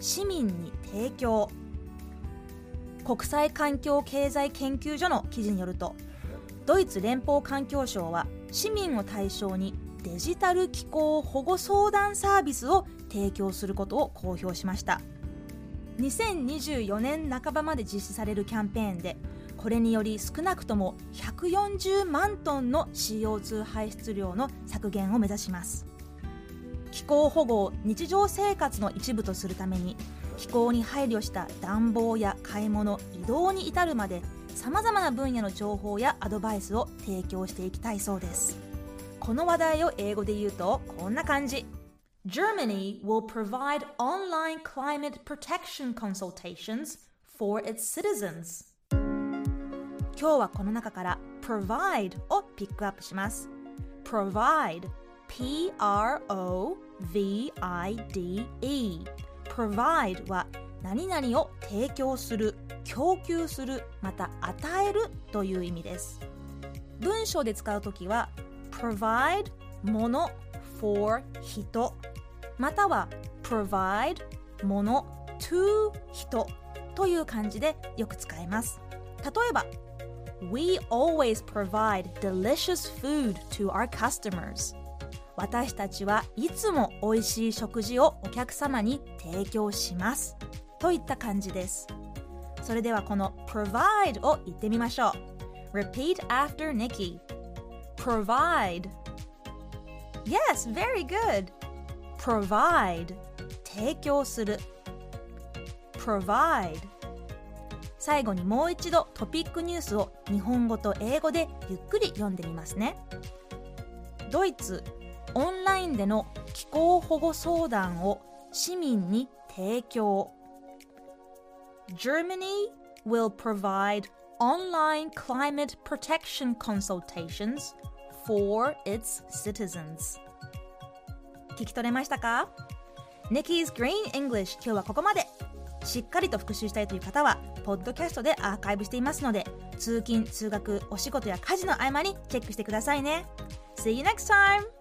市民に提供。国際環境経済研究所の記事によるとドイツ連邦環境省は市民を対象にデジタル気候保護相談サービスを提供することを公表しました。2024年半ばまで実施されるキャンペーンでこれにより少なくとも140万トンの CO2 排出量の削減を目指します。気候保護を日常生活の一部とするために気候に配慮した暖房や買い物移動に至るまでさまざまな分野の情報やアドバイスを提供していきたいそうです。この話題を英語で言うとこんな感じ。Germany will provide online climate protection consultations for its citizens. 今日はこの中から provide をピックアップします。Provide P-R-O-V-I-D-E provide は何々を提供する供給するまた与えるという意味です文章で使うときは provide もの for 人または provide もの to 人という感じでよく使えます例えば We always provide delicious food to our customers 私たちはいつも美味しい食事をお客様に提供します。といった感じです。それではこの provide を言ってみましょう。Repeat after Nikki. Provide. Yes, very good. Provide. 提供する。Provide. 最後にもう一度トピックニュースを日本語と英語でゆっくり読んでみますね。ドイツ。オンラインでの気候保護相談を市民に提供 Germany will provide online climate protection consultations for its citizens 聞き取れましたか Nikki's Green English 今日はここまでしっかりと復習したいという方はポッドキャストでアーカイブしていますので通勤通学お仕事や家事の合間にチェックしてくださいね See you next time!